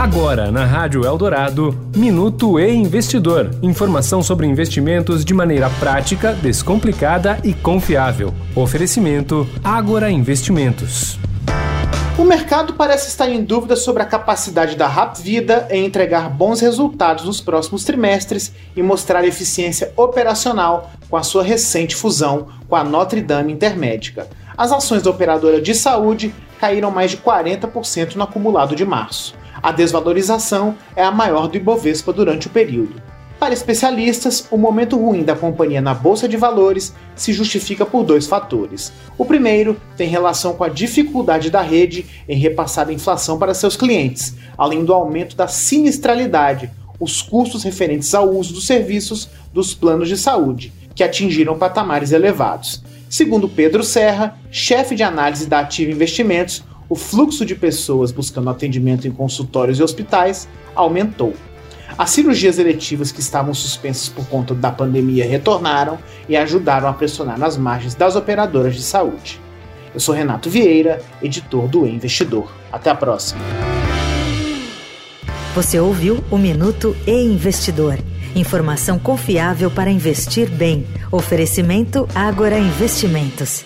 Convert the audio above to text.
Agora, na Rádio Eldorado, Minuto e Investidor. Informação sobre investimentos de maneira prática, descomplicada e confiável. Oferecimento Agora Investimentos. O mercado parece estar em dúvida sobre a capacidade da Rapvida em entregar bons resultados nos próximos trimestres e mostrar eficiência operacional com a sua recente fusão com a Notre Dame Intermédica. As ações da operadora de saúde caíram mais de 40% no acumulado de março. A desvalorização é a maior do Ibovespa durante o período. Para especialistas, o momento ruim da companhia na bolsa de valores se justifica por dois fatores. O primeiro tem relação com a dificuldade da rede em repassar a inflação para seus clientes, além do aumento da sinistralidade, os custos referentes ao uso dos serviços dos planos de saúde, que atingiram patamares elevados. Segundo Pedro Serra, chefe de análise da Ativa Investimentos, o fluxo de pessoas buscando atendimento em consultórios e hospitais aumentou. As cirurgias eletivas que estavam suspensas por conta da pandemia retornaram e ajudaram a pressionar nas margens das operadoras de saúde. Eu sou Renato Vieira, editor do e Investidor. Até a próxima. Você ouviu o Minuto e Investidor. Informação confiável para investir bem. Oferecimento Agora Investimentos.